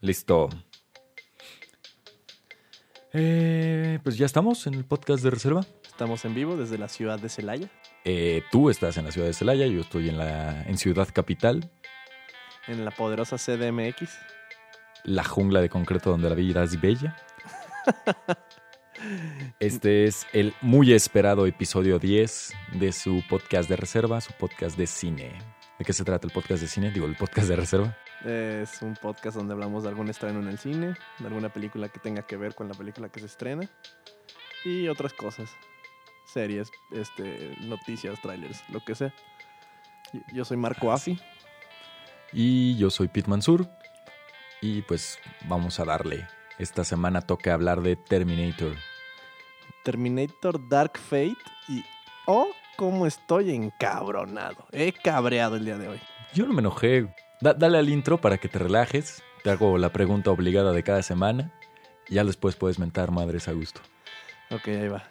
Listo. Eh, pues ya estamos en el podcast de reserva. Estamos en vivo desde la ciudad de Celaya. Eh, tú estás en la ciudad de Celaya, yo estoy en la en Ciudad Capital, En la poderosa CDMX. la jungla de concreto donde la vida es bella. Este es el muy esperado episodio 10 de su podcast de reserva, su podcast de cine. ¿De qué se trata el podcast de cine? Digo, el podcast de reserva. Es un podcast donde hablamos de algún estreno en el cine, de alguna película que tenga que ver con la película que se estrena y otras cosas. Series, este, noticias, trailers, lo que sea. Yo- soy Marco Afi. Y yo soy Pete Mansur. Y pues vamos a darle. Esta semana toca hablar de Terminator. Terminator Dark Fate y oh, cómo estoy encabronado. He cabreado el día de hoy. Yo no me enojé. Da- dale al intro para que te relajes. Te hago la pregunta obligada de cada semana. Y ya después puedes mentar madres a gusto. Ok, ahí va.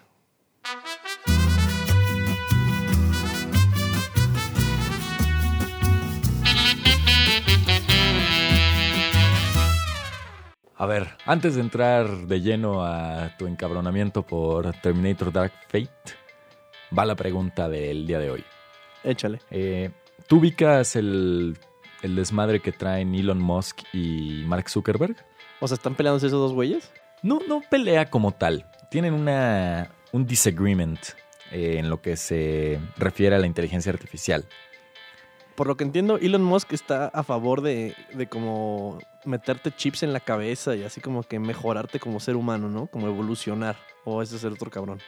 A ver, antes de entrar de lleno a tu encabronamiento por Terminator Dark Fate, va la pregunta del día de hoy. Échale. Eh, ¿Tú ubicas el, el desmadre que traen Elon Musk y Mark Zuckerberg? O sea, ¿están peleándose esos dos güeyes? No, no pelea como tal. Tienen una, un disagreement eh, en lo que se refiere a la inteligencia artificial. Por lo que entiendo, Elon Musk está a favor de, de como meterte chips en la cabeza y así como que mejorarte como ser humano, ¿no? Como evolucionar. O ese es el otro cabrón.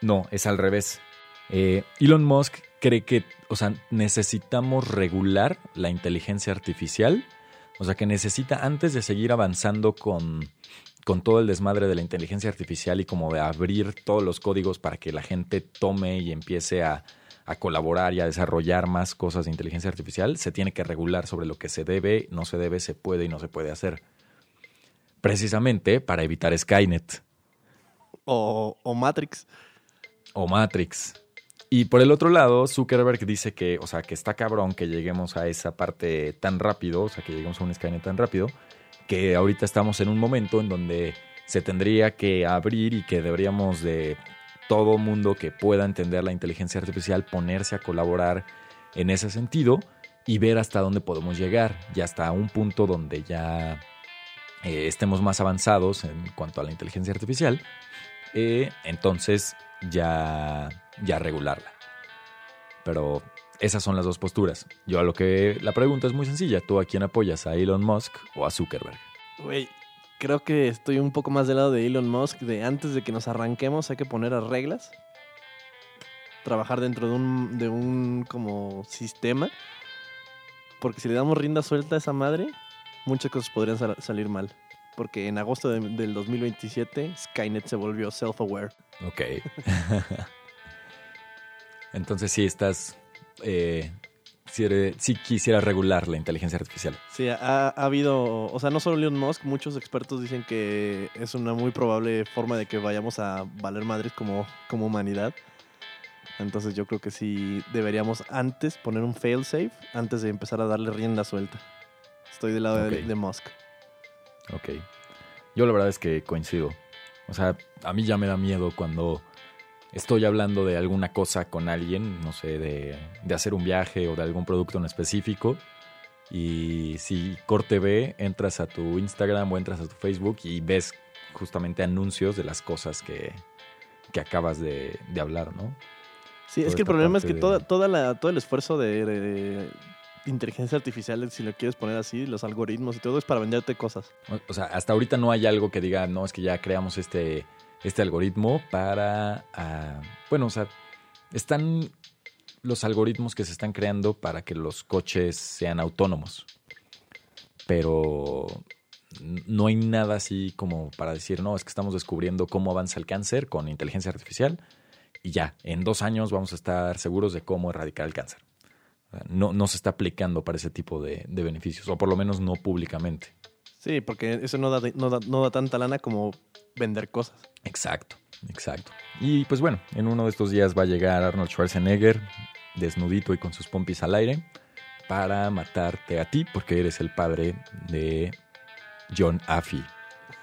No, es al revés. Eh, Elon Musk cree que, o sea, necesitamos regular la inteligencia artificial. O sea, que necesita, antes de seguir avanzando con, con todo el desmadre de la inteligencia artificial y como de abrir todos los códigos para que la gente tome y empiece a, a colaborar y a desarrollar más cosas de inteligencia artificial, se tiene que regular sobre lo que se debe, no se debe, se puede y no se puede hacer. Precisamente para evitar Skynet. O, o Matrix. o Matrix. Y por el otro lado, Zuckerberg dice que, o sea, que está cabrón que lleguemos a esa parte tan rápido, o sea, que lleguemos a un Skynet tan rápido, que ahorita estamos en un momento en donde se tendría que abrir y que deberíamos de todo mundo que pueda entender la inteligencia artificial ponerse a colaborar en ese sentido y ver hasta dónde podemos llegar y hasta un punto donde ya eh, estemos más avanzados en cuanto a la inteligencia artificial, eh, entonces ya, ya regularla. Pero esas son las dos posturas. Yo a lo que la pregunta es muy sencilla. ¿Tú a quién apoyas? ¿A Elon Musk o a Zuckerberg? Güey, creo que estoy un poco más del lado de Elon Musk. De antes de que nos arranquemos hay que poner a reglas. Trabajar dentro de un, de un como sistema. Porque si le damos rienda suelta a esa madre, muchas cosas podrían sal- salir mal. Porque en agosto de- del 2027 Skynet se volvió self-aware. Ok. Entonces sí estás... Eh, si, si quisiera regular la inteligencia artificial. Sí, ha, ha habido, o sea, no solo Elon Musk, muchos expertos dicen que es una muy probable forma de que vayamos a valer madres como, como humanidad. Entonces yo creo que sí deberíamos antes poner un failsafe antes de empezar a darle rienda suelta. Estoy del lado de- de, Musk. Ok. Yo la verdad es que coincido. O sea, a mí ya me da miedo cuando estoy hablando de alguna cosa con alguien, no sé, de, de hacer un viaje o de algún producto en específico. Y si corte B, entras a tu Instagram o entras a tu Facebook y ves justamente anuncios de las cosas que, que acabas de, de hablar, ¿no? Sí, Toda es que el problema es que de- toda, toda la, todo el esfuerzo de, de inteligencia artificial, si lo quieres poner así, los algoritmos y todo, es para venderte cosas. O- O sea, hasta ahorita no hay algo que diga, no, es que ya creamos este, este algoritmo para, ah, bueno, o sea, están los algoritmos que se están creando para que los coches sean autónomos. Pero no hay nada así como para decir, no, es que estamos descubriendo cómo avanza el cáncer con inteligencia artificial y ya, en dos años vamos a estar seguros de cómo erradicar el cáncer. No, no se está aplicando para ese tipo de beneficios, o por lo menos no públicamente. Sí, porque eso no da, no da, no da tanta lana como vender cosas. Exacto, exacto. Y pues bueno, en uno de estos días va a llegar Arnold Schwarzenegger, desnudito y con sus pompis al aire, para matarte a ti, porque eres el padre de John Affy,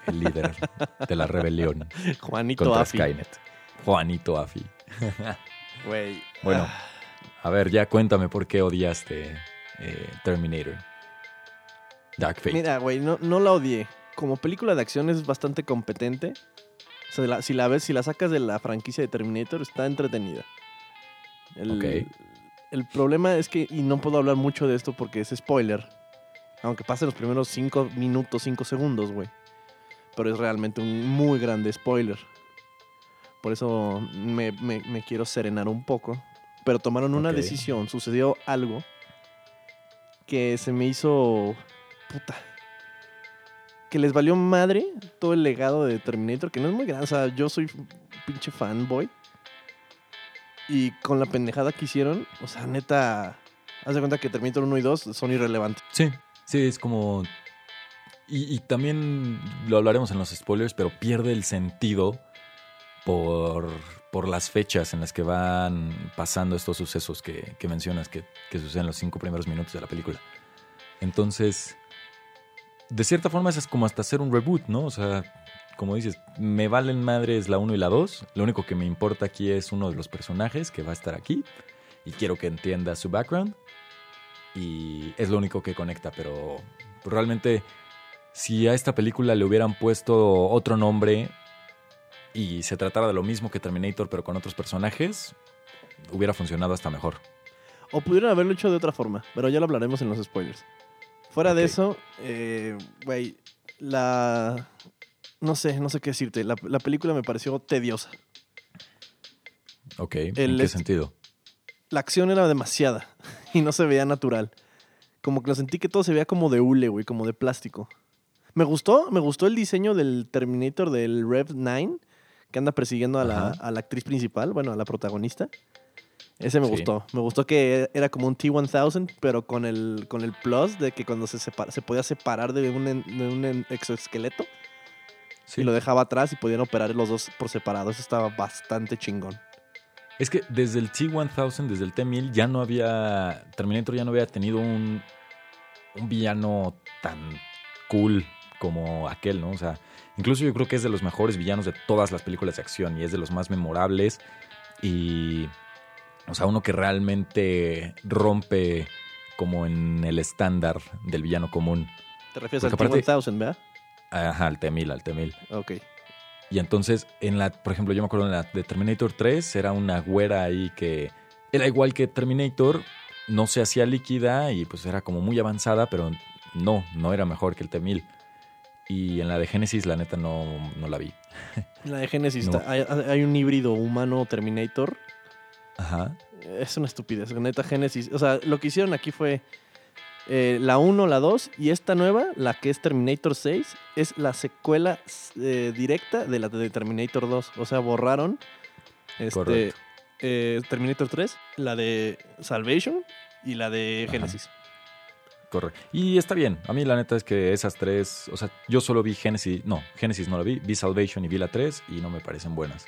el líder de la rebelión Juanito contra Affy. Skynet. Juanito Affy. Güey. Bueno, ah, a ver, ya cuéntame por qué odiaste eh, Terminator. Dark Fate. Mira, güey, no, no la odié. Como película de acción es bastante competente. O sea, la- si la ves, si la sacas de la franquicia de Terminator, está entretenida. El, Ok. el problema es que, y no puedo hablar mucho de esto porque es spoiler. Aunque pasen los primeros 5 minutos, 5 segundos, güey. Pero es realmente un muy grande spoiler. Por eso me, me- me quiero serenar un poco. Pero tomaron una decisión, sucedió algo que se me hizo. Puta. Que les valió madre todo el legado de Terminator, que no es muy grande. O sea, yo soy pinche fanboy. Y con la pendejada que hicieron, o sea, neta. Haz de cuenta que Terminator 1 y 2 son irrelevantes. Sí, sí, es como... Y, también lo hablaremos en los spoilers, pero pierde el sentido por, por las fechas en las que van pasando estos sucesos que, mencionas, que, que suceden en los cinco primeros minutos de la película. Entonces, de cierta forma es como hasta hacer un reboot, ¿no? O sea, como dices, me valen madres la 1 y la 2. Lo único que me importa aquí es uno de los personajes que va a estar aquí. Y quiero que entienda su background. Y es lo único que conecta, pero realmente si a esta película le hubieran puesto otro nombre y se tratara de lo mismo que Terminator, pero con otros personajes, hubiera funcionado hasta mejor. O pudieron haberlo hecho de otra forma, pero ya lo hablaremos en los spoilers. Fuera de eso, eh, güey, la... No sé, no sé qué decirte. La, la película me pareció tediosa. Ok, ¿en El qué sentido? La acción era demasiada y no se veía natural. Como que lo sentí que todo se veía como de hule, güey, como de plástico. Me gustó, me gustó el diseño del Terminator del Rev 9, que anda persiguiendo a la, a la actriz principal, bueno, a la protagonista. Ese me Sí. gustó. Me gustó que era como un T-1000, pero con el, con el plus de que cuando se, separa- se podía separar de un, de un exoesqueleto Sí. y lo dejaba atrás y podían operar los dos por separado. Eso estaba bastante chingón. Es que desde el T-1000, desde el T-1000, ya no había. Terminator ya no había tenido un, un villano tan cool como aquel, ¿no? O sea, incluso yo creo que es de los mejores villanos de todas las películas de acción y es de los más memorables. Y. O sea, uno que realmente rompe como en el estándar del villano común. ¿Te refieres Porque al aparte- T-1000, verdad? Ajá, al T-1000, al T-1000. Ok. Y entonces, en la, por ejemplo, yo me acuerdo en la de Terminator 3, era una güera ahí que era igual que Terminator, no se hacía líquida y pues era como muy avanzada, pero no, no era mejor que el T-1000. Y en la de Genesis, la neta, no, no la vi. En la de No. hay, hay un híbrido humano Terminator. Ajá. Es una estupidez. Neta, Genesis. O sea, lo que hicieron aquí fue eh, la 1, la 2 y esta nueva, la que es Terminator 6, es la secuela eh, directa de la de Terminator 2. O sea, borraron este, eh, Terminator 3, la de Salvation y la de Ajá. Genesis. Correcto. Y está bien. A mí la neta es que esas tres, o sea, yo solo vi Genesis, no, Genesis no la vi, vi Salvation y vi la 3 y no me parecen buenas.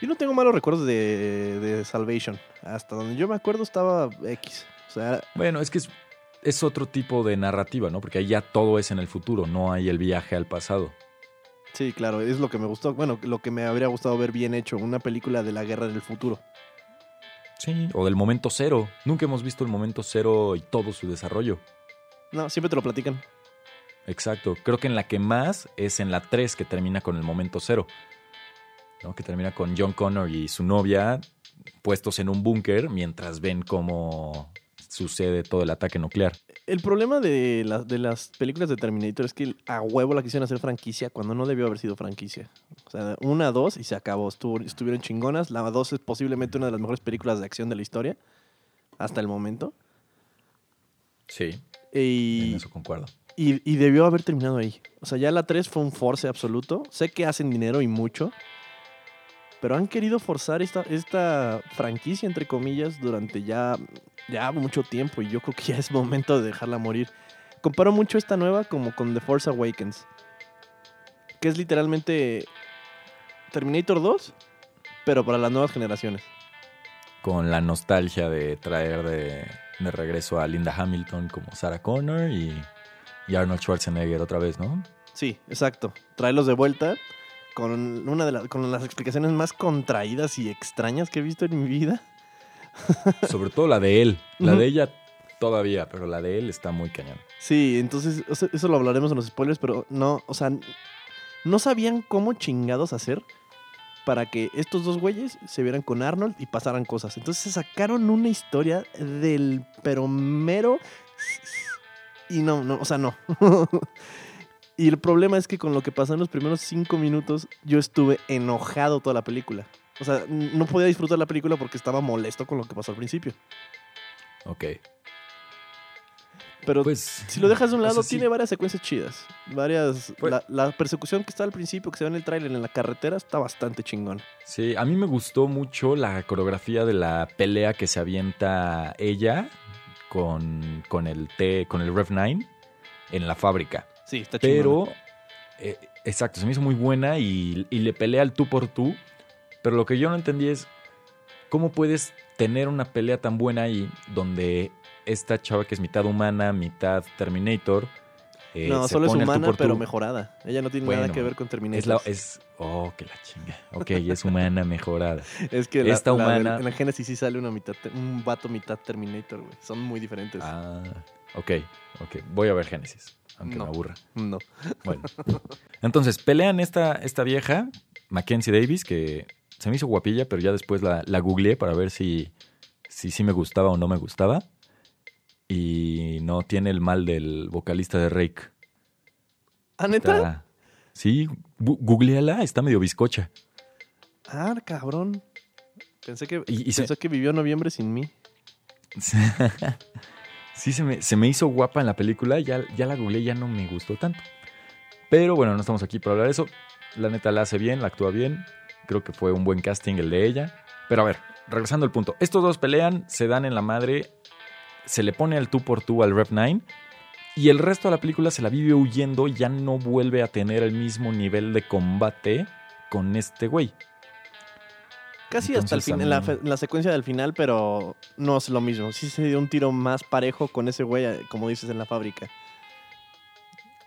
Yo no tengo malos recuerdos de, de Salvation. Hasta donde yo me acuerdo estaba X. O sea, Bueno, es que es, es otro tipo de narrativa, ¿no? Porque ahí ya todo es en el futuro, no hay el viaje al pasado. Sí, claro, es lo que me gustó. Bueno, lo que me habría gustado ver bien hecho, una película de la guerra del futuro. Sí, o del momento cero. Nunca hemos visto el momento cero y todo su desarrollo. No, siempre te lo platican. Exacto. Creo que en la que más es en la 3 que termina con el momento cero. ¿No? Que termina con John Connor y su novia puestos en un búnker mientras ven cómo sucede todo el ataque nuclear. El problema de, la- de las películas de Terminator es que a huevo la quisieron hacer franquicia cuando no debió haber sido franquicia. O sea, una, dos y se acabó. Estuvo- estuvieron chingonas. La dos es posiblemente una de las mejores películas de acción de la historia. Hasta el momento. Sí, Y, en eso concuerdo. y, y debió haber terminado ahí. O sea, ya la 3 fue un force absoluto. Sé que hacen dinero y mucho. Pero han querido forzar esta, esta franquicia, entre comillas, durante ya, ya mucho tiempo. Y yo creo que ya es momento de dejarla morir. Comparo mucho esta nueva como con The Force Awakens. Que es literalmente Terminator 2, pero para las nuevas generaciones. Con la nostalgia de traer de, de regreso a Linda Hamilton como Sarah Connor y y Arnold Schwarzenegger otra vez, ¿no? Sí, exacto. Tráelos de vuelta con una de las, con las explicaciones más contraídas y extrañas que he visto en mi vida. Sobre todo la de él. La de ella todavía, pero la de él está muy cañón. Sí, entonces eso lo hablaremos en los spoilers, pero no, o sea, no sabían cómo chingados hacer para que estos dos güeyes se vieran con Arnold y pasaran cosas. Entonces se sacaron una historia del pero mero y no, no, o sea, no. y el problema es que con lo que pasó en los primeros cinco minutos, yo estuve enojado toda la película. O sea, no podía disfrutar la película porque estaba molesto con lo que pasó al principio. Ok. Pero Pues. Si lo dejas de un o sea, lado, sí. tiene varias secuencias chidas. Varias. Pues- la, la persecución que está al principio, que se ve en el tráiler en la carretera, está bastante chingón. Sí, a mí me gustó mucho la coreografía de la pelea que se avienta ella con, con el T, con el Rev 9 en la fábrica. Sí, está. Pero, eh, exacto, se me hizo muy buena y, y le pelea al tú por tú. Pero lo que yo no entendí es cómo puedes tener una pelea tan buena ahí donde esta chava que es mitad humana, mitad Terminator. eh, no, solo es tú humana, tú. pero mejorada. Ella no tiene nada que ver con Terminator. Es la, es, oh, que la chinga. Ok, es humana mejorada. Es que esta la humana- en la Génesis sí sale una mitad, un vato mitad Terminator, güey. Son muy diferentes. Ah, ok, ok. Voy a ver Génesis, aunque No. me aburra. No. Bueno. Entonces, pelean esta, esta vieja, Mackenzie Davis, que se me hizo guapilla, pero ya después la, la googleé para ver si, si sí me gustaba o no me gustaba. Y no tiene el mal del vocalista de Rake. ¿Ah, neta? Está- sí, googleala, está medio bizcocha. Ah, cabrón. Pensé que, Y- y se- pensé que vivió noviembre sin mí. sí, se me, se me hizo guapa en la película, ya, ya la googleé, ya no me gustó tanto. Pero bueno, no estamos aquí para hablar de eso. La neta la hace bien, la actúa bien. Creo que fue un buen casting el de ella. Pero a ver, regresando al punto. Estos dos pelean, se dan en la madre, se le pone al tú por tú al Rep 9 y el resto de la película se la vive huyendo ya no vuelve a tener el mismo nivel de combate con este güey. Casi hasta el fin, en la, en secuencia del final, pero no es lo mismo. Sí se dio un tiro más parejo con ese güey, eh, como dices, en la fábrica.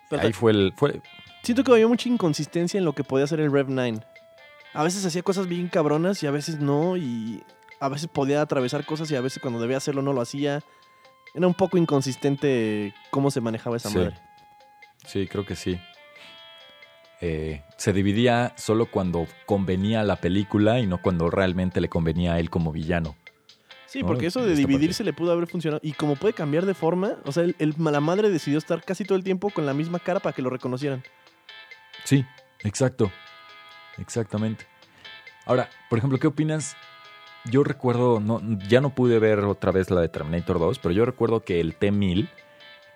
Pero Ahí fue el... Fue, Siento que había mucha inconsistencia en lo que podía hacer el Rev 9. A veces hacía cosas bien cabronas y a veces no, y a veces podía atravesar cosas y a veces cuando debía hacerlo no lo hacía. Era un poco inconsistente cómo se manejaba esa Sí. madre. Sí, creo que sí. Eh, se dividía solo cuando convenía a la película y no cuando realmente le convenía a él como villano. Sí, No, porque eso de dividirse le pudo haber funcionado. Y como puede cambiar de forma, o sea, el- el- la madre decidió estar casi todo el tiempo con la misma cara para que lo reconocieran. Sí, exacto. Exactamente. Ahora, por ejemplo, ¿qué opinas? Yo recuerdo, no, ya no pude ver otra vez la de Terminator 2, pero yo recuerdo que el T-1000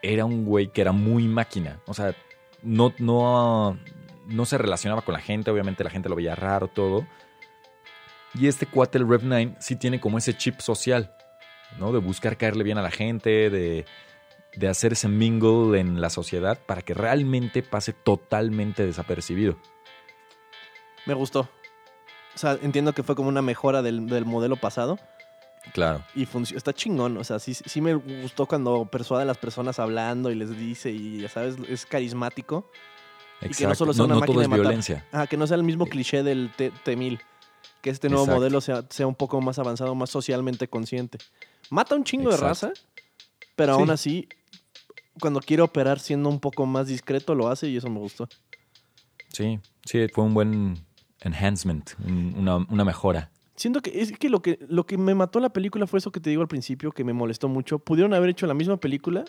era un güey que era muy máquina. O sea, no, no, no se relacionaba con la gente, obviamente la gente lo veía raro, todo. Y este cuate, el Rev 9, sí tiene como ese chip social, ¿no? De buscar caerle bien a la gente, de, de hacer ese mingle en la sociedad para que realmente pase totalmente desapercibido. Me gustó. O sea, entiendo que fue como una mejora del, del modelo pasado. Claro. Y está chingón, o sea, sí, sí me gustó cuando persuade a las personas hablando y les dice y ya sabes, es carismático. Y que no solo sea una no máquina todo de matar. violencia. Ah, que no sea el mismo Eh. cliché del T- T-1000. Que este nuevo Exacto. modelo sea, sea un poco más avanzado, más socialmente consciente. Mata un chingo Exacto. de raza, pero Sí. aún así, cuando quiere operar siendo un poco más discreto, lo hace y eso me gustó. Sí, sí, fue un buen enhancement, un- una, una mejora. Siento que es que lo que lo que me mató la película fue eso que te digo al principio, que me molestó mucho. Pudieron haber hecho la misma película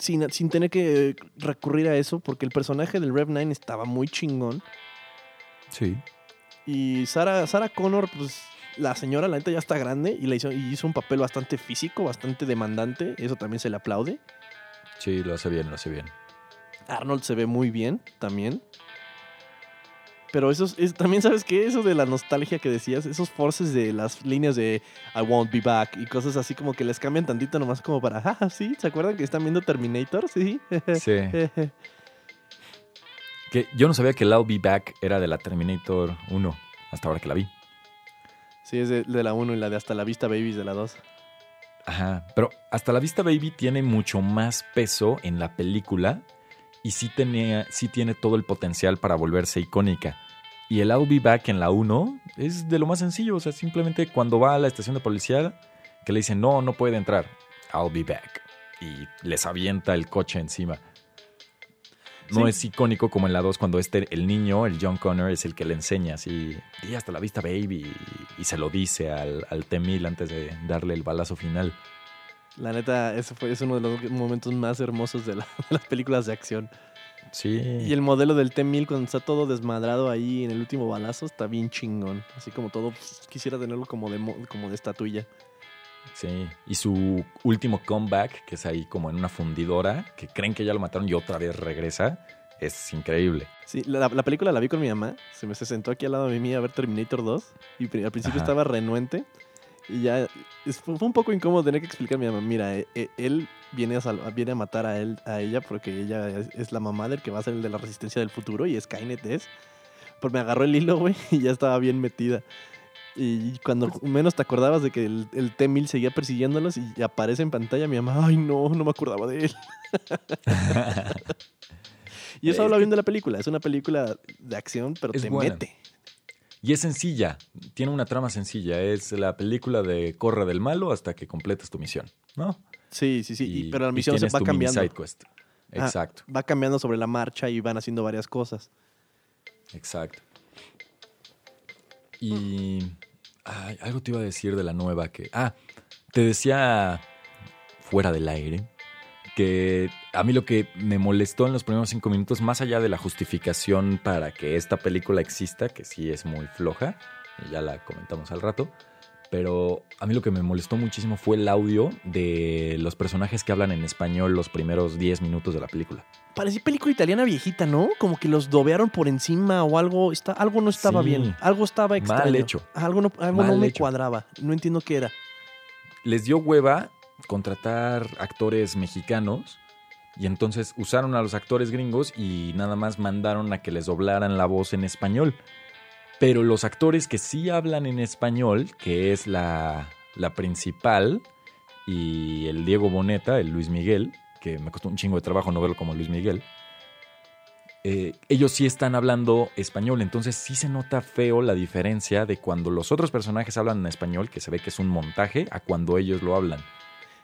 sin, sin tener que recurrir a eso, porque el personaje del Rev 9 estaba muy chingón. Sí. Y Sarah, Sarah Connor, pues la señora, la neta, ya está grande y, la hizo, y hizo un papel bastante físico, bastante demandante. Eso también se le aplaude. Sí, lo hace bien, lo hace bien. Arnold se ve muy bien también. Pero eso es, es- también, ¿sabes qué? Eso de la nostalgia que decías, esos forces de las líneas de I won't be back y cosas así como que les cambian tantito nomás como para, ah, sí, ¿se acuerdan que están viendo Terminator? Sí. Sí. que yo no sabía que el I'll Be Back era de la Terminator 1, hasta ahora que la vi. sí, es de, de la 1 y la de Hasta la Vista Babies de la 2. Ajá, pero hasta la vista baby tiene mucho más peso en la película y sí, tenía, sí tiene todo el potencial para volverse icónica. Y el I'll Be Back en la 1 es de lo más sencillo, o sea, simplemente cuando va a la estación de policía que le dicen, no, no puede entrar, I'll be back. Y les avienta el coche encima. No Sí. es icónico como en la 2 cuando este, el niño, el John Connor, es el que le enseña así, y hasta la vista baby, y, y se lo dice al, al T-1000 antes de darle el balazo final. La neta, ese fue es uno de los momentos más hermosos de, la- de las películas de acción. Sí. Y el modelo del T-1000 cuando está todo desmadrado ahí en el último balazo está bien chingón. Así como todo, pues, quisiera tenerlo como de, mo- como de estatuilla. Sí, y su último comeback, que es ahí como en una fundidora, que creen que ya lo mataron y otra vez regresa, es increíble. Sí, la, la película la vi con mi mamá. Se me se sentó aquí al lado de mí a ver Terminator 2. Y al principio Ajá. estaba renuente. Y ya fue, un poco incómodo tener que explicar a mi mamá. Mira, eh, eh, él viene a, sal- viene a matar a, él, a ella porque ella es, es la mamá del que va a ser el de la resistencia del futuro. Y Skynet es. Pues me agarró el hilo, güey. Y ya estaba bien metida. Y cuando menos te acordabas de que el, el T-1000 seguía persiguiéndolos y aparece en pantalla mi mamá, ay no, no me acordaba de él. Y eso Es habla bien de la película. Es una película de acción, pero Es te buena. mete. Y es sencilla, tiene una trama sencilla, es la película de corre del malo hasta que completes tu misión, ¿no? Sí, sí, sí. y- pero la misión se va cambiando. side quest. Ah. Exacto, Va cambiando sobre la marcha y van haciendo varias cosas. exacto. Y ay, algo te iba a decir de la nueva que... Ah, te decía fuera del aire que a mí lo que me molestó en los primeros cinco minutos, más allá de la justificación para que esta película exista, que sí es muy floja, y ya la comentamos al rato, pero a mí lo que me molestó muchísimo fue el audio de los personajes que hablan en español los primeros 10 minutos de la película. Parecía película italiana viejita, ¿no? Como que los dobearon por encima o algo. Está, algo no estaba Sí. bien. Algo estaba extraño. Mal hecho. Algo no, algo no me hecho. cuadraba. No entiendo qué era. Les dio hueva contratar actores mexicanos y entonces usaron a los actores gringos y nada más mandaron a que les doblaran la voz en español. Pero los actores que sí hablan en español, que es la, la principal, y el Diego Boneta, el Luis Miguel, que me costó un chingo de trabajo no verlo como Luis Miguel, eh, ellos sí están hablando español, entonces sí se nota feo la diferencia de cuando los otros personajes hablan en español, que se ve que es un montaje, a cuando ellos lo hablan.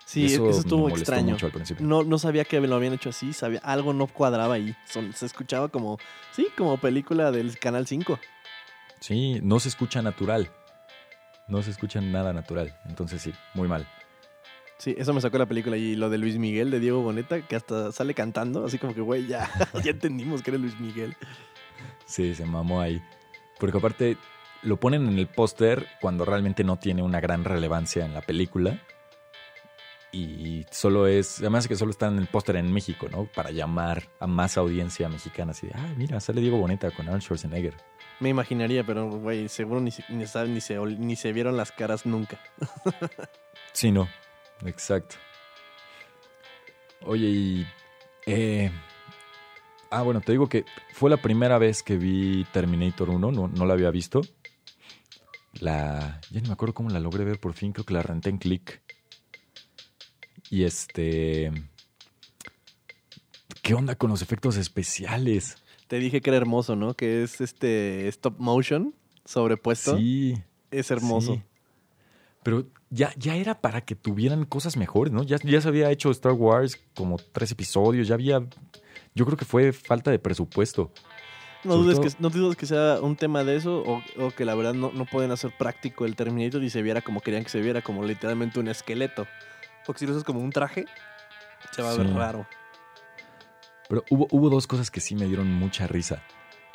Sí, eso, me estuvo extraño. mucho al principio. No, no sabía que lo habían hecho así. Sabía, algo no cuadraba ahí. Son- se escuchaba como, sí, como película del Canal 5. Sí, no se escucha natural. No se escucha nada natural. Entonces sí, muy mal. Sí, eso me sacó la película. Y lo de Luis Miguel, de Diego Boneta, que hasta sale cantando. Así como que, güey, ya, ya entendimos que era Luis Miguel. Sí, se mamó ahí. Porque aparte lo ponen en el póster cuando realmente no tiene una gran relevancia en la película. Y solo es, además que solo está en el póster en México, ¿no? Para llamar a más audiencia mexicana. Así de, ah, mira, sale Diego Boneta con Arnold Schwarzenegger. Me imaginaría, pero, güey, seguro ni, se- ni, saben, ni, se, ol- ni se vieron las caras nunca. Sí, no. Exacto. Oye, y. eh, ah, bueno, te digo que fue la primera vez que vi Terminator 1, no, no la había visto. La. Ya ni me acuerdo cómo la logré ver por fin, creo que la renté en Click. Y este. ¿Qué onda con los efectos especiales? Te dije que era hermoso, ¿no? Que es este stop motion sobrepuesto. Sí. Es hermoso. Sí. Pero ya, ya era para que tuvieran cosas mejores, ¿no? Ya, ya se había hecho Star Wars como tres episodios, ya había... Yo creo que fue falta de presupuesto. No dudes, que, no dudes que sea un tema de eso o, o que la verdad no, no pueden hacer práctico el Terminator y se viera como querían que se viera, como literalmente un esqueleto. Porque si lo haces como un traje, se va a ver raro. Pero hubo, hubo dos cosas que sí me dieron mucha risa.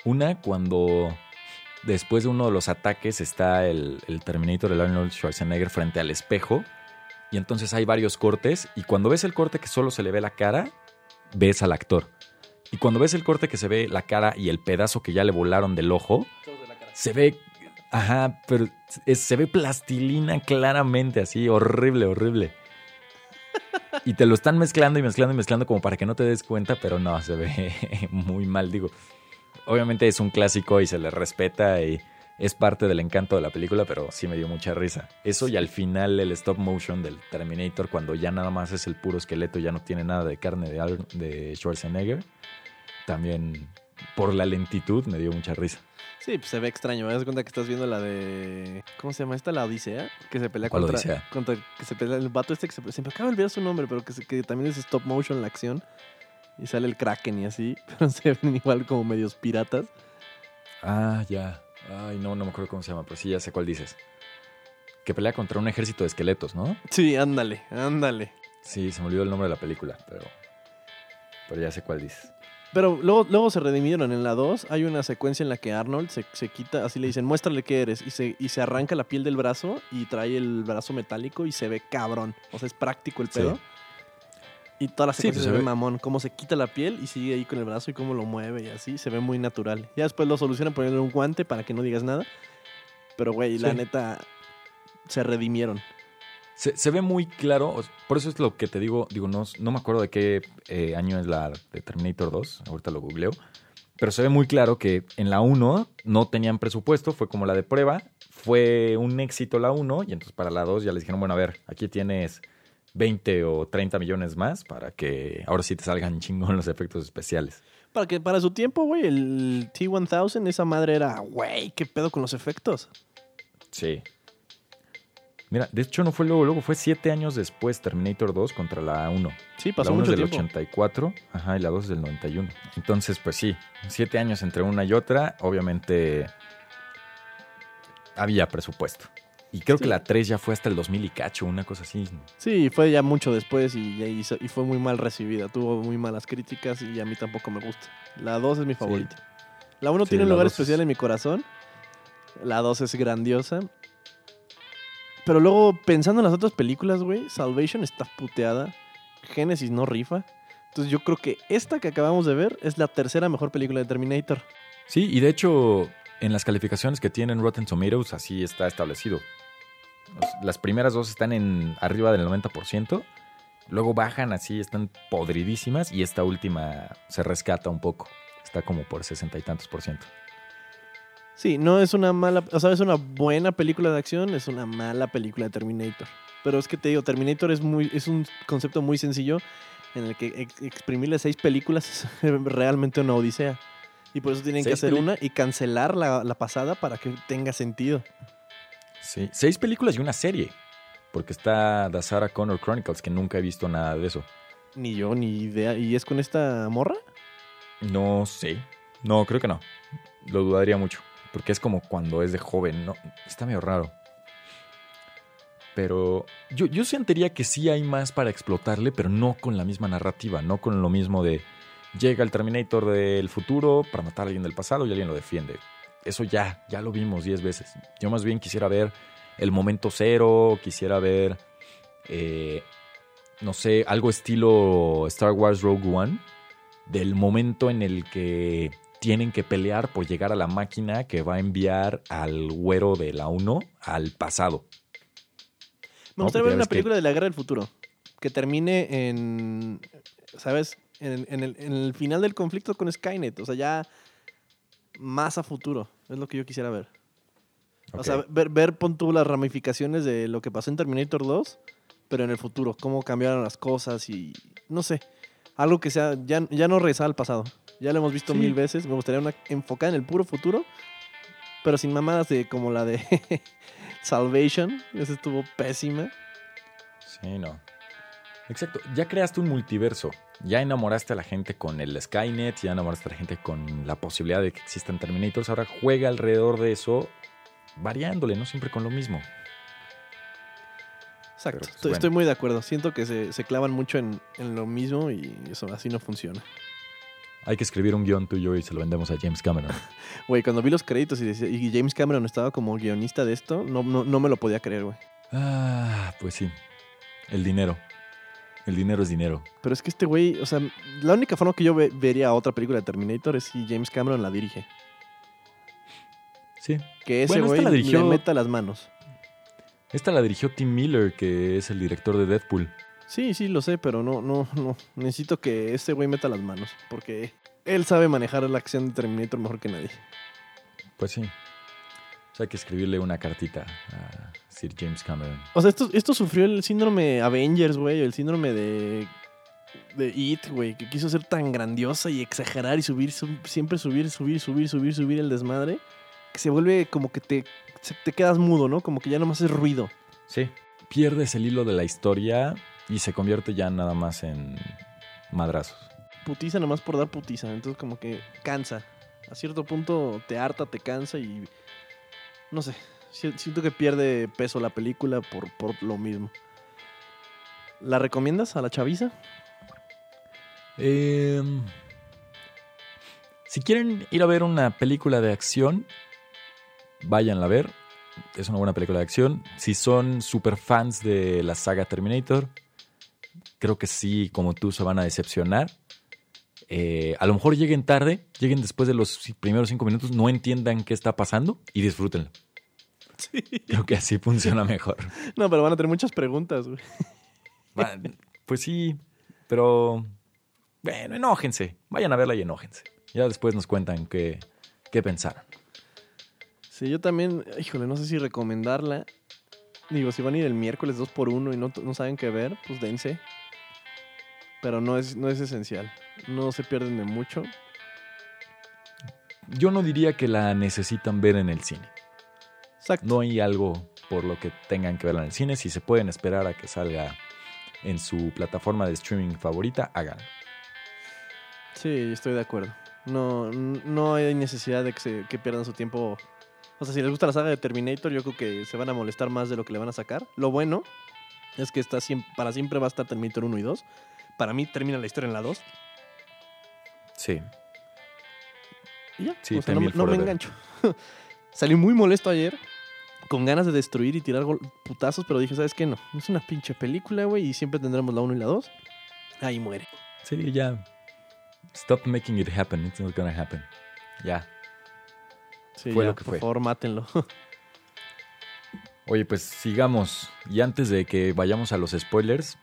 Una, cuando después de uno de los ataques está el, el Terminator, el Arnold Schwarzenegger, frente al espejo. Y entonces hay varios cortes. Y cuando ves el corte que solo se le ve la cara, ves al actor. Y cuando ves el corte que se ve la cara y el pedazo que ya le volaron del ojo, se ve. Ajá, pero es- se ve plastilina claramente, así, horrible, horrible. Y te lo están mezclando y mezclando y mezclando como para que no te des cuenta, pero no, se ve muy mal. Digo, obviamente es un clásico y se le respeta y es parte del encanto de la película, pero sí me dio mucha risa. Eso y al final el stop motion del Terminator, cuando ya nada más es el puro esqueleto, ya no tiene nada de carne de, de Schwarzenegger, también por la lentitud me dio mucha risa. Sí, pues se ve extraño. Me das cuenta que estás viendo la de. ¿Cómo se llama esta? La Odisea. Que se pelea ¿Cuál contra. Odisea? contra que se pelea el vato este que se. Se me acaba de olvidar su nombre, pero que, se- que también es stop motion la acción. Y sale el Kraken y así. Pero se ven igual como medios piratas. Ah, ya. Ay, no, no me acuerdo cómo se llama, pero sí ya sé cuál dices. Que pelea contra un ejército de esqueletos, ¿no? Sí, ándale, ándale. Sí, se me olvidó el nombre de la película, pero, pero ya sé cuál dices. Pero luego, luego se redimieron. En la 2 hay una secuencia en la que Arnold se, se quita, así le dicen, muéstrale qué eres. Y se, y se arranca la piel del brazo y trae el brazo metálico y se ve cabrón. O sea, es práctico el Sí. pedo. Y toda la Sí, secuencia pues se, se ve mamón. Cómo se quita la piel y sigue ahí con el brazo y cómo lo mueve y así. Se ve muy natural. Ya después lo solucionan poniéndole un guante para que no digas nada. Pero, güey, la Sí. neta, se redimieron. Se, se ve muy claro, por eso es lo que te digo, digo, no, no me acuerdo de qué eh, año es la de Terminator 2, ahorita lo googleo, pero se ve muy claro que en la 1 no tenían presupuesto, fue como la de prueba, fue un éxito la 1 y entonces para la 2 ya les dijeron, bueno, a ver, aquí tienes 20 o 30 millones más para que ahora sí te salgan chingón los efectos especiales. Para que para su tiempo, güey, el T-1000, esa madre era, güey, qué pedo con los efectos. Sí. Mira, de hecho no fue luego, luego fue siete años después Terminator 2 contra la 1. Sí, pasó la 1 mucho es del tiempo. 84, ajá, y la 2 es del 91. Entonces, pues sí, siete años entre una y otra, obviamente había presupuesto. Y creo Sí. que la 3 ya fue hasta el 2000 y cacho, una cosa así. Sí, fue ya mucho después y, y, y fue muy mal recibida. Tuvo muy malas críticas y a mí tampoco me gusta. La 2 es mi favorita. La 1 Sí, tiene un lugar especial es- en mi corazón. La 2 es grandiosa. Pero luego, pensando en las otras películas, güey, Salvation está puteada. Genesis no rifa. Entonces yo creo que esta que acabamos de ver es la tercera mejor película de Terminator. Sí, y de hecho, en las calificaciones que tienen Rotten Tomatoes, así está establecido. Las primeras dos están en arriba del 90%, luego bajan así, están podridísimas, y esta última se rescata un poco. Está como por sesenta y tantos por ciento. Sí, no es una mala, o sea, es una buena película de acción, es una mala película de Terminator. Pero es que te digo, Terminator es muy, es un concepto muy sencillo en el que ex- exprimirle seis películas es realmente una odisea. Y por eso tienen que hacer una y cancelar la, la pasada para que tenga sentido. Sí, seis películas y una serie. Porque está The Sarah Connor Chronicles, que nunca he visto nada de eso. Ni yo, ni idea. ¿Y es con esta morra? No sé. No, creo que no. Lo dudaría mucho. Porque es como cuando es de joven, ¿no? Está medio raro. Pero yo, yo sentiría que sí hay más para explotarle, pero no con la misma narrativa, no con lo mismo de llega el Terminator del futuro para matar a alguien del pasado y alguien lo defiende. Eso ya, ya lo vimos diez veces. Yo más bien quisiera ver el momento cero, quisiera ver, eh, no sé, algo estilo Star Wars Rogue One, del momento en el que tienen que pelear por llegar a la máquina que va a enviar al güero de la 1 al pasado. Me gustaría ver una que- película de la guerra del futuro. Que termine en. ¿Sabes? En, en el, en el final del conflicto con Skynet. O sea, ya más a futuro. Es lo que yo quisiera ver. O sea, ver, ver pon tú las ramificaciones de lo que pasó en Terminator 2, pero en el futuro. Cómo cambiaron las cosas y. No sé. Algo que sea. Ya, ya no regresar al pasado. Ya lo hemos visto Sí. mil veces. Me gustaría una enfocada en el puro futuro. Pero sin mamadas de como la de Salvation. Esa estuvo pésima. Sí, no. Exacto. Ya creaste un multiverso. Ya enamoraste a la gente con el Skynet, ya enamoraste a la gente con la posibilidad de que existan Terminators. Ahora juega alrededor de eso, variándole, no siempre con lo mismo. Exacto. Pues, estoy, bueno. estoy muy de acuerdo. Siento que se, se clavan mucho en, en lo mismo y eso así no funciona. Hay que escribir un guion tuyo y se lo vendemos a James Cameron. Güey, cuando vi los créditos y, decía- y James Cameron estaba como guionista de esto, no, no, no me lo podía creer, güey. Ah, pues sí. El dinero. El dinero es dinero. Pero es que este güey, o sea, la única forma que yo ve- vería otra película de Terminator es si James Cameron la dirige. Sí. Que ese güey la dirigió- le meta las manos. Esta la dirigió Tim Miller, que es el director de Deadpool. Sí, sí, lo sé, pero no, no, no. Necesito que ese güey meta las manos. Porque él sabe manejar la acción de Terminator mejor que nadie. Pues sí. O hay que escribirle una cartita a Sir James Cameron. O sea, esto, esto sufrió el síndrome Avengers, güey, el síndrome de, de It, güey, que quiso ser tan grandiosa y exagerar y subir, sub- siempre subir, subir, subir, subir, subir el desmadre, que se vuelve como que te, te quedas mudo, ¿no? Como que ya nomás es ruido. Sí. Pierdes el hilo de la historia y se convierte ya nada más en madrazos. Putiza nomás por dar putiza, entonces como que cansa. A cierto punto te harta, te cansa y no sé, si- siento que pierde peso la película por, por lo mismo. ¿La recomiendas a la chaviza? Em, si quieren ir a ver una película de acción, váyanla a ver. Es una buena película de acción. Si son super fans de la saga Terminator, creo que sí, como tú, se van a decepcionar. Eh, a lo mejor lleguen tarde, lleguen después de los primeros cinco minutos, no entiendan qué está pasando y disfrútenlo. Sí. Creo que así funciona mejor. No, pero van a tener muchas preguntas, güey. Pues sí, pero bueno, enójense. Vayan a verla y enójense. Ya después nos cuentan qué, qué pensaron. Sí, yo también, híjole, no sé si recomendarla. Digo, si van a ir el miércoles 2 por 1 y no, no saben qué ver, pues dense. Pero no es, no es esencial. No se pierden de mucho. Yo no diría que la necesitan ver en el cine. Exacto. No hay algo por lo que tengan que verla en el cine. Si se pueden esperar a que salga en su plataforma de streaming favorita, háganlo. Sí, estoy de acuerdo. No, no hay necesidad de que, se, que pierdan su tiempo. O sea, si les gusta la saga de Terminator, yo creo que se van a molestar más de lo que le van a sacar. Lo bueno es que está para siempre va a estar Terminator 1 y 2. Para mí termina la historia en la 2. Sí. Y ya, Sí, o sea, no, me- T-1000 no me forever. engancho. Salí muy molesto ayer, con ganas de destruir y tirar putazos, pero dije, ¿sabes qué? No, es una pinche película, güey, y siempre tendremos la 1 y la 2. Ahí muere. Sí, ya. Stop making it happen. It's not gonna happen. Ya. Sí, Fue ya, lo que por fue. favor, mátenlo. Oye, pues sigamos. Y antes de que vayamos a los spoilers,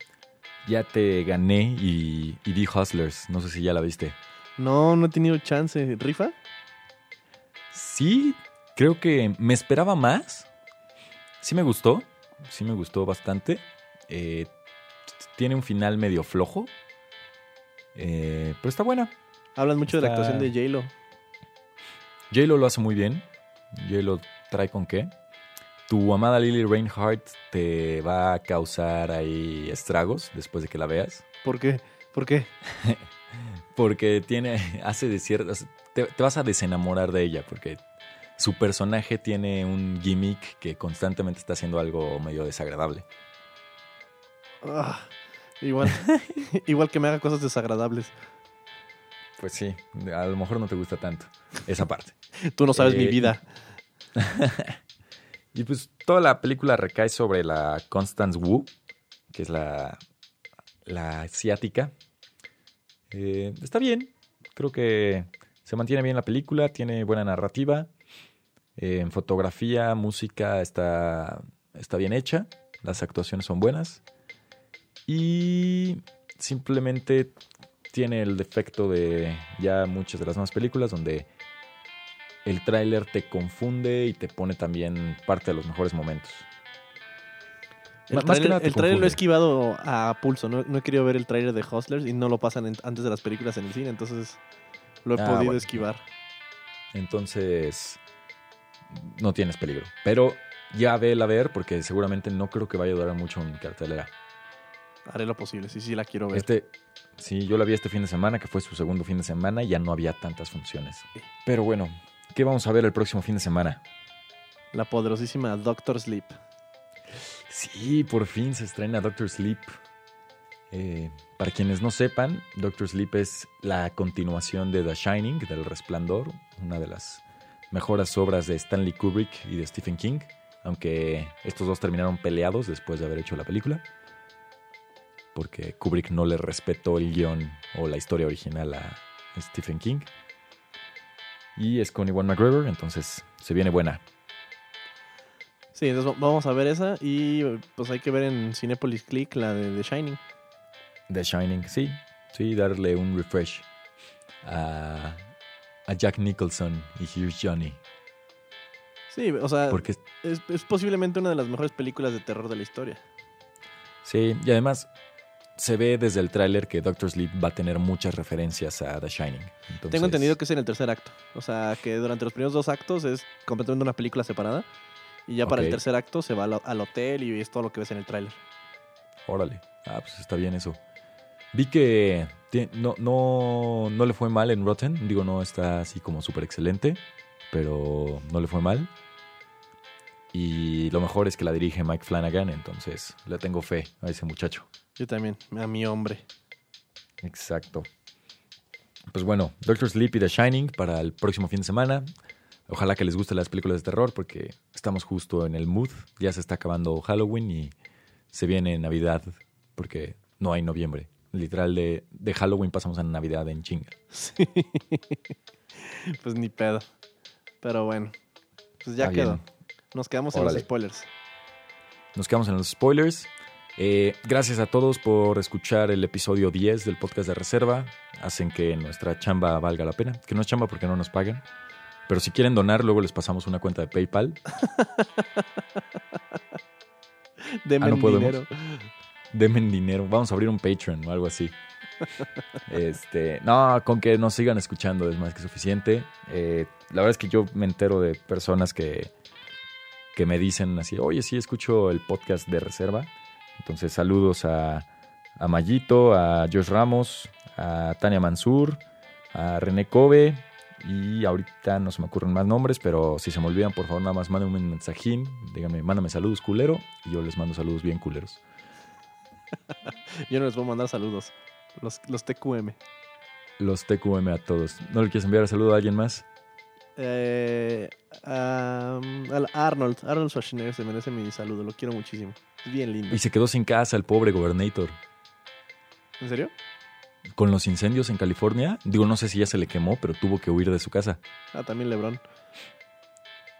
ya te gané y, y vi Hustlers. No sé si ya la viste. no, no he tenido chance. ¿Rifa? Sí, creo que me esperaba más. Sí me gustó. Sí me gustó bastante. Eh, tiene un final medio flojo. Eh, pero está buena. Hablan mucho de la actuación de J-Lo. J-Lo lo hace muy bien. J-Lo trae con qué. Tu amada Lily Reinhardt te va a causar ahí estragos después de que la veas. ¿Por qué? ¿Por qué? Porque tiene, hace de ciertas. Te, te vas a desenamorar de ella porque su personaje tiene un gimmick que constantemente está haciendo algo medio desagradable. Ah, igual, igual que me haga cosas desagradables. Pues sí, a lo mejor no te gusta tanto esa parte. Tú no sabes mi Eh, vida. Y pues toda la película recae sobre la Constance Wu, que es la, la asiática. Eh, está bien, creo que se mantiene bien la película, tiene buena narrativa. Eh, en fotografía, música está, está bien hecha, las actuaciones son buenas. Y simplemente tiene el defecto de ya muchas de las demás películas donde el tráiler te confunde y te pone también parte de los mejores momentos. El tráiler lo he esquivado a pulso. No, no he querido ver el tráiler de Hustlers y no lo pasan en- antes de las películas en el cine. Entonces lo he Ah, podido bueno. esquivar. Entonces, no tienes peligro. Pero ya vela a ver porque seguramente no creo que vaya a durar mucho en cartelera. Haré lo posible. Sí, sí, la quiero ver. Este, sí, yo la vi este fin de semana, que fue su segundo fin de semana, y ya no había tantas funciones. Pero bueno, ¿qué vamos a ver el próximo fin de semana? La poderosísima Doctor Sleep. Sí, por fin se estrena Doctor Sleep. Eh, para quienes no sepan, Doctor Sleep es la continuación de The Shining, del Resplandor, una de las mejores obras de Stanley Kubrick y de Stephen King, aunque estos dos terminaron peleados después de haber hecho la película, porque Kubrick no le respetó el guion o la historia original a Stephen King. Y es con Iwan McGregor, entonces se viene buena. Sí, entonces va- vamos a ver esa y pues hay que ver en Cinepolis Click la de The Shining. The Shining, sí. Sí, darle un refresh a, a Jack Nicholson y Here's Johnny. Sí, o sea, Porque es, es posiblemente una de las mejores películas de terror de la historia. sí, y además se ve desde el tráiler que Doctor Sleep va a tener muchas referencias a The Shining. Entonces, Tengo entendido que es en el tercer acto. O sea, que durante los primeros dos actos es completamente una película separada. Y ya para el tercer acto se va al, al hotel y es todo lo que ves en el tráiler. Órale. Ah, pues está bien eso. Vi que no, no, no le fue mal en Rotten. Digo, no está así como súper excelente, pero no le fue mal. Y lo mejor es que la dirige Mike Flanagan, entonces le tengo fe a ese muchacho. Yo también, a mi hombre. Exacto. Pues bueno, Doctor Sleep y The Shining para el próximo fin de semana. Ojalá que les gusten las películas de terror porque estamos justo en el mood. Ya se está acabando Halloween y se viene Navidad porque no hay noviembre. Literal de, de Halloween pasamos a Navidad en chinga. Sí. pues ni pedo. Pero bueno, pues ya Está quedó. bien. Nos quedamos en los spoilers. Nos quedamos en los spoilers. Eh, gracias a todos por escuchar el episodio 10 del podcast de reserva. Hacen que nuestra chamba valga la pena. Que no es chamba porque no nos pagan. Pero si quieren donar, luego les pasamos una cuenta de PayPal. Denme Ah, no podemos. dinero. Denme dinero. Vamos a abrir un Patreon o algo así. Este, no, con que nos sigan escuchando es más que suficiente. Eh, la verdad es que yo me entero de personas que, que me dicen así, oye, sí, escucho el podcast de reserva. Entonces, saludos a, a Mayito, a Josh Ramos, a Tania Mansur, a René Kobe. Y ahorita no se me ocurren más nombres, pero si se me olvidan, por favor, nada más mándenme un mensajín. Díganme, mándame saludos culero. Y yo les mando saludos bien culeros. Yo no les voy a mandar saludos. Los, los TQM. Los TQM a todos. ¿No le quieres enviar saludo a alguien más? Eh, Arnold. Arnold Schwarzenegger se merece mi saludo. Lo quiero muchísimo. Es bien lindo. Y se quedó sin casa el pobre gobernator. ¿En serio? Con los incendios en California, digo, no sé si ya se le quemó, pero tuvo que huir de su casa. Ah, también LeBron.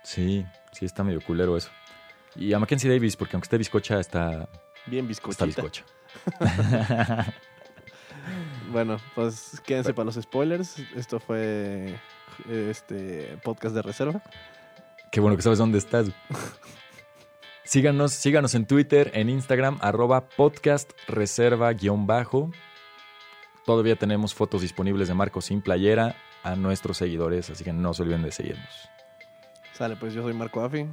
Sí, sí está medio culero eso. Y a Mackenzie Davis, porque aunque esté bizcocha, está, Bien está bizcochita. bizcocha. Bueno, pues quédense para los spoilers. Esto fue este podcast de reserva. Qué bueno que sabes dónde estás. síganos, síganos en Twitter, en Instagram, arroba podcast reserva guion bajo. Todavía tenemos fotos disponibles de Marco sin playera a nuestros seguidores, así que no se olviden de seguirnos. Sale, pues yo soy Marco Afi.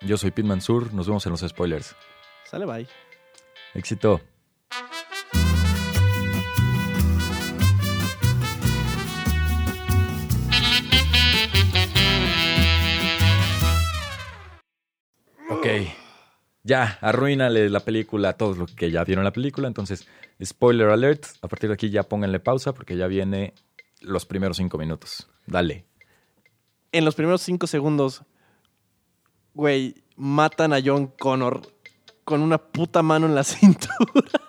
Yo soy Pete Mansur, nos vemos en los spoilers. Sale, bye. Éxito. Ok. Ya, arruínale la película a todos los que ya vieron la película. Entonces, spoiler alert. A partir de aquí ya pónganle pausa porque ya viene los primeros cinco minutos. Dale. En los primeros cinco segundos, güey, matan a John Connor con una puta mano en la cintura.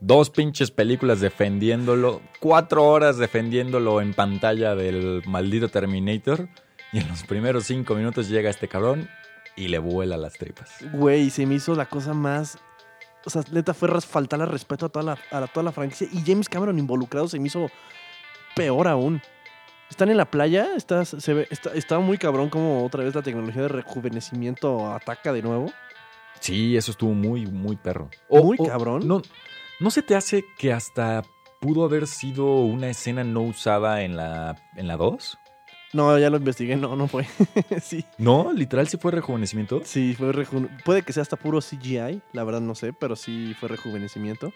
Dos pinches películas defendiéndolo, cuatro horas defendiéndolo en pantalla del maldito Terminator. Y en los primeros cinco minutos llega este cabrón y le vuela las tripas. Güey, se me hizo la cosa más. O sea, neta fue faltarle respeto a toda, la, a toda la franquicia. Y James Cameron involucrado se me hizo peor aún. Están en la playa, está, se ve, está, está muy cabrón como otra vez la tecnología de rejuvenecimiento ataca de nuevo. Sí, eso estuvo muy, muy perro. Muy cabrón. No, ¿No se te hace que hasta pudo haber sido una escena no usada en la, en la 2? No, ya lo investigué, no, no fue. sí, No, literal sí fue rejuvenecimiento. sí, fue reju- Puede que sea hasta puro CGI, la verdad no sé, pero sí fue rejuvenecimiento.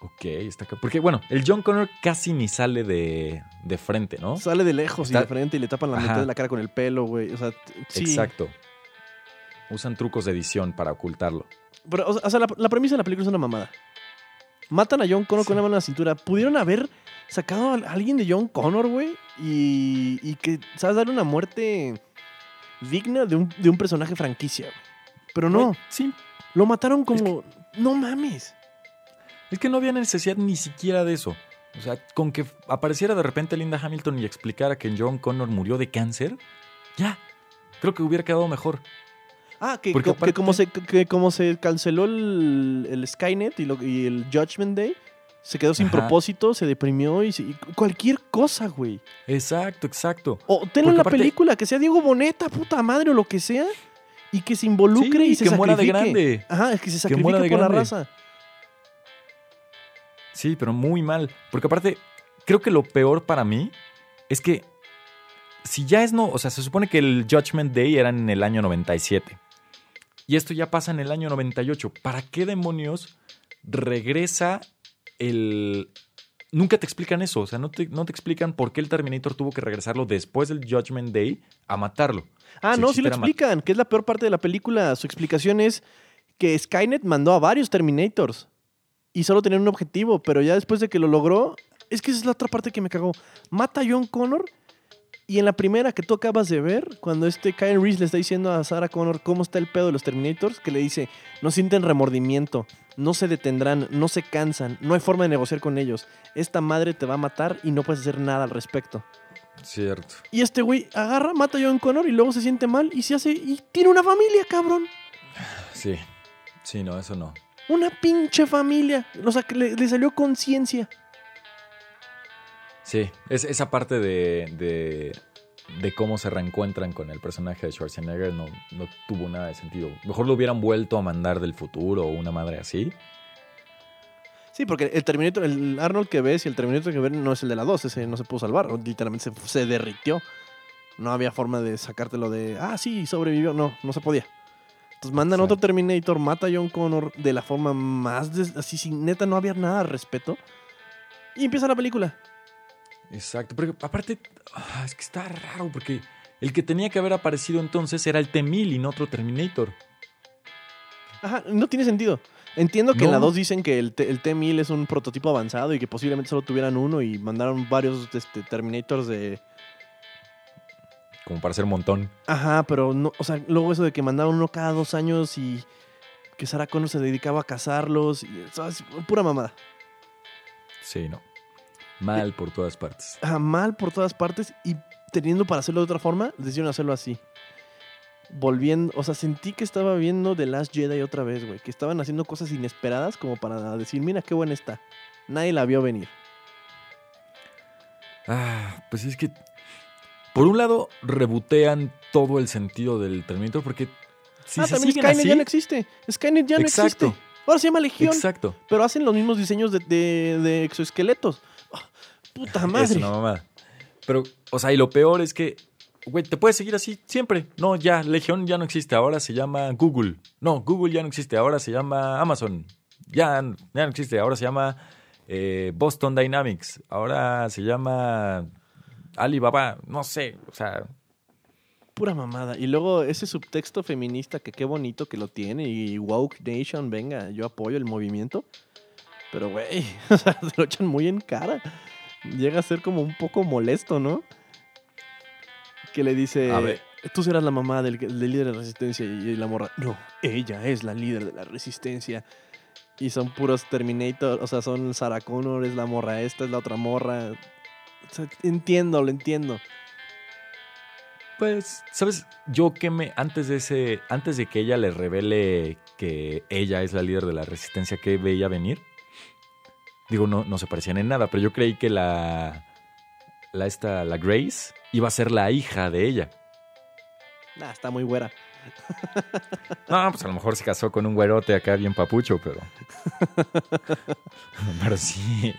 Ok, está acá. Porque bueno, el John Connor casi ni sale de, de frente, ¿no? Sale de lejos y de frente y le tapan la Ajá. mitad de la cara con el pelo, güey. O sea, sí. Exacto. Usan trucos de edición para ocultarlo. Pero, o sea, la, la premisa de la película es una mamada. Matan a John Connor con una mano en la cintura. Pudieron haber sacado a alguien de John Connor, güey, y, y que, ¿sabes? Darle una muerte digna de un, de un personaje franquicia, güey. Pero no, Güey, Sí. lo mataron como... No mames. Es que no había necesidad ni siquiera de eso. O sea, con que apareciera de repente Linda Hamilton y explicara que John Connor murió de cáncer, ya. Creo que hubiera quedado mejor. Ah, que, Porque co- que aparte- como se, que como se canceló el, el Skynet y, lo- y el Judgment Day, Se quedó sin Ajá. propósito, se deprimió y, se- y cualquier cosa, güey. Exacto, exacto. O tenlo en la aparte- película, que sea Diego Boneta, puta madre, o lo que sea, y que se involucre Sí, y se que muera de grande. Ajá, es que se Que sacrifique de por la grande. raza. Sí, pero muy mal. Porque aparte, creo que lo peor para mí es que si ya es no, o sea, se supone que el Judgment Day era en el año 97. Y esto ya pasa en el año 98. ¿Para qué demonios regresa el... Nunca te explican eso, o sea, no te, no te explican por qué el Terminator tuvo que regresarlo después del Judgment Day a matarlo. Ah, no, sí lo explican, que es la peor parte de la película. Su explicación es que Skynet mandó a varios Terminators y solo tenían un objetivo, pero ya después de que lo logró, es que esa es la otra parte que me cagó. Mata a John Connor y en la primera que tú acabas de ver, cuando este Kyle Reese le está diciendo a Sarah Connor cómo está el pedo de los Terminators, que le dice, no sienten remordimiento, no se detendrán, no se cansan, no hay forma de negociar con ellos. Esta madre te va a matar y no puedes hacer nada al respecto. Cierto. Y este güey agarra, mata a John Connor y luego se siente mal y se hace. Y tiene una familia, cabrón. Sí. Sí, no, eso no. Una pinche familia. O sea, que le, le salió conciencia. Sí, es, esa parte de, de, de cómo se reencuentran con el personaje de Schwarzenegger no, no tuvo nada de sentido. Mejor lo hubieran vuelto a mandar del futuro o una madre así. Sí, porque el Terminator, el Arnold que ves y el Terminator que ves no es el de la 2, ese no se pudo salvar. Literalmente se, se derritió. No había forma de sacártelo de. Ah, sí, sobrevivió. No, no se podía. Entonces mandan Exacto. otro Terminator, mata a John Connor de la forma más. des- así, sin neta, no había nada al respeto. Y empieza la película. Exacto, pero aparte, ah, es que está raro porque el que tenía que haber aparecido entonces era el T-1000 y no otro Terminator. Ajá, no tiene sentido. Entiendo que en la No. 2 dicen que el, T- el T-1000 es un prototipo avanzado y que posiblemente solo tuvieran uno y mandaron varios este, Terminators de... Como para hacer un montón. Ajá, pero no, o sea, luego eso de que mandaban uno cada dos años y que Sarah Connor se dedicaba a cazarlos y eso es pura mamada. Sí, no. Mal por todas partes. Ajá, mal por todas partes y teniendo para hacerlo de otra forma, decidieron hacerlo así. Volviendo, o sea, sentí que estaba viendo The Last Jedi otra vez, güey. Que estaban haciendo cosas inesperadas como para decir, mira qué buena está. Nadie la vio venir. Ah, pues es que. Por un lado, rebotean todo el sentido del Terminator porque. Si ah, se también Skynet así, ya no existe. Skynet ya no Exacto. existe. Ahora se llama Legión, Exacto. pero hacen los mismos diseños de, de- de exoesqueletos. Puta Es madre. una mamada. Pero, o sea, y lo peor es que, güey, te puedes seguir así siempre. No, ya, Legión ya no existe, ahora se llama Google. No, Google ya no existe, ahora se llama Amazon. Ya, ya no existe, ahora se llama eh, Boston Dynamics. Ahora se llama Alibaba. No sé, o sea, Pura mamada. Y luego ese subtexto feminista que qué bonito que lo tiene. Y Woke Nation, venga, yo apoyo el movimiento. Pero, güey, o sea, se lo echan muy en cara. Llega a ser como un poco molesto, ¿no? Que le dice, A ver. tú serás la mamá del, del líder de la resistencia. Y la morra, no, ella es la líder de la resistencia. Y son puros Terminator, o sea, son Sarah Connor, es la morra esta, es la otra morra. O sea, entiendo, lo entiendo. Pues, ¿sabes? Yo que me. Antes de ese. Antes de que ella le revele que ella es la líder de la resistencia que veía venir. Digo, no, no se parecían en nada, pero yo creí que la. La esta, la Grace, iba a ser la hija de ella. Nah, está muy güera. No, pues a lo mejor se casó con un güerote acá bien papucho, pero. pero sí.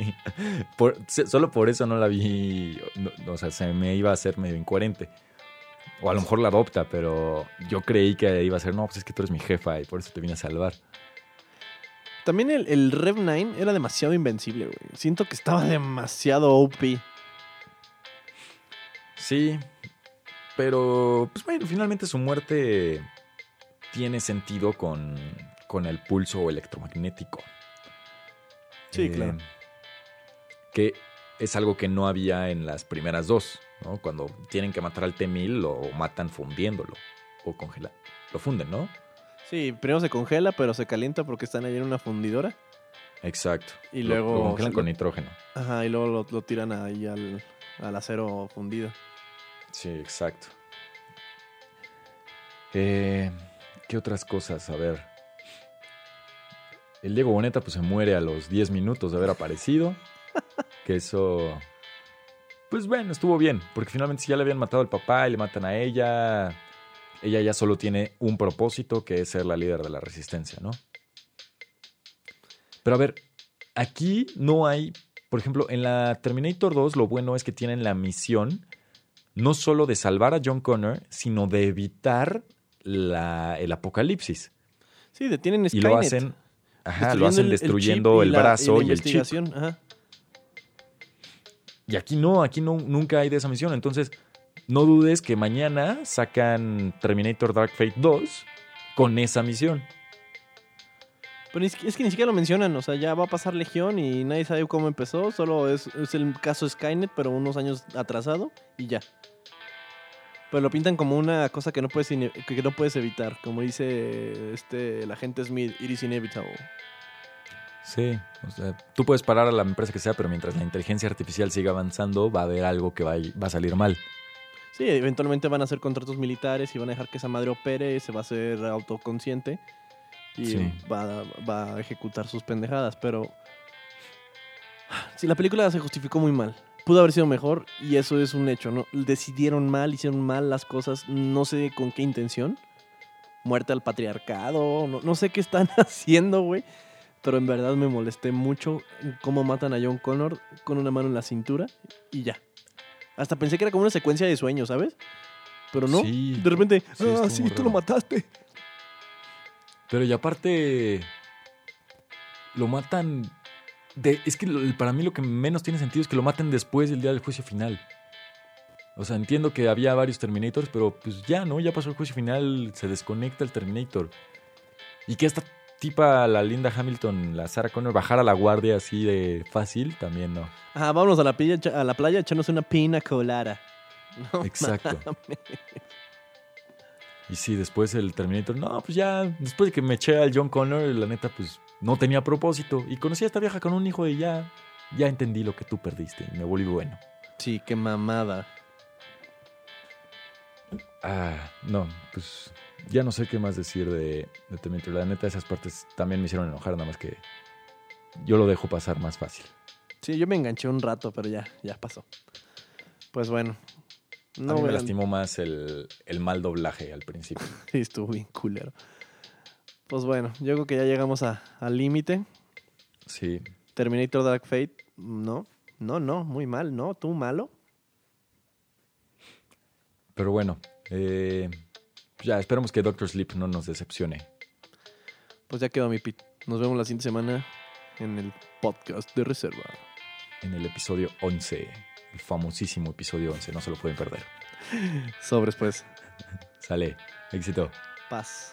Por- solo por eso no la vi. no- o sea, se me iba a hacer medio incoherente. O a lo mejor la adopta, pero yo creí que iba a ser, no, pues es que tú eres mi jefa y por eso te vine a salvar. También el, el Rev 9 era demasiado invencible, güey. Siento que estaba demasiado OP. Sí, pero pues bueno, finalmente su muerte tiene sentido con, con el pulso electromagnético. Sí, Eh, claro. Que es algo que no había en las primeras dos, ¿no? Cuando tienen que matar al T-1000 lo matan fundiéndolo o congelando. Lo funden, ¿no? Sí, primero se congela, pero se calienta porque están ahí en una fundidora. Exacto. Y luego Lo congelan se con nitrógeno. Ajá, y luego lo, lo tiran ahí al, al acero fundido. Sí, exacto. Eh, ¿Qué otras cosas? A ver. El Diego Boneta pues se muere a los 10 minutos de haber aparecido. que eso... Pues bueno, estuvo bien, porque finalmente si ya le habían matado al papá y le matan a ella, ella ya solo tiene un propósito, que es ser la líder de la resistencia, ¿no? Pero a ver, aquí no hay, por ejemplo, en la Terminator 2 lo bueno es que tienen la misión no solo de salvar a John Connor, sino de evitar la, el apocalipsis. Sí, detienen Skynet. Y lo hacen, ajá, lo hacen destruyendo el, brazo y, el chip. Ajá. Y aquí no, aquí no, nunca hay de esa misión. Entonces, no dudes que mañana sacan Terminator Dark Fate 2 con esa misión. Pero es que, ni siquiera lo mencionan, o sea, ya va a pasar Legión y nadie sabe cómo empezó, solo es, es el caso Skynet, pero unos años atrasado y ya. Pero lo pintan como una cosa que no puedes, que no puedes evitar, como dice este, el agente Smith, it is inevitable. Sí, o sea, tú puedes parar a la empresa que sea, pero mientras la inteligencia artificial siga avanzando, va a haber algo que va a, salir mal. Sí, eventualmente van a hacer contratos militares y van a dejar que esa madre opere, se va a hacer autoconsciente y va, va, a ejecutar sus pendejadas. Pero si la película se justificó muy mal, pudo haber sido mejor y eso es un hecho, ¿no? Decidieron mal, hicieron mal las cosas, no sé con qué intención. Muerte al patriarcado, no, no sé qué están haciendo, güey pero en verdad me molesté mucho cómo matan a John Connor con una mano en la cintura y ya. Hasta pensé que era como una secuencia de sueños, ¿sabes? Pero no. de repente, ah, sí, tú lo mataste. Pero y aparte, lo matan. De, es que para mí lo que menos tiene sentido es que lo maten después del día del juicio final. O sea, entiendo que había varios Terminators, pero pues ya, ¿no? Ya pasó el juicio final, se desconecta el Terminator. Y que esta tipa, la Linda Hamilton, la Sarah Connor, bajar a la guardia así de fácil, también no. Ajá, vámonos a la playa, a la playa echarnos una pina colada. Exacto. Y sí, después el Terminator, no, pues ya, después de que me eché al John Connor, la neta, pues no tenía propósito. Y conocí a esta vieja con un hijo y ya, ya entendí lo que tú perdiste y me volví bueno. Sí, qué mamada. Ah, no, pues ya no sé qué más decir de, de Terminator. La neta, esas partes también me hicieron enojar, nada más que yo lo dejo pasar más fácil. Sí, yo me enganché un rato, pero ya, ya pasó. Pues bueno. No a mí me lastimó más el, mal doblaje al principio. sí, estuvo bien culero. Pues bueno, yo creo que ya llegamos al límite. Sí. Terminator Dark Fate, no, no, no, muy mal, ¿no? ¿Tú malo? Pero bueno, eh, ya, esperamos que Doctor Sleep no nos decepcione. Pues ya quedó mi pit. Nos vemos la siguiente semana en el podcast de reserva. En el episodio 11. El famosísimo episodio 11. No se lo pueden perder. Sobres, pues. Sale. Éxito. Paz.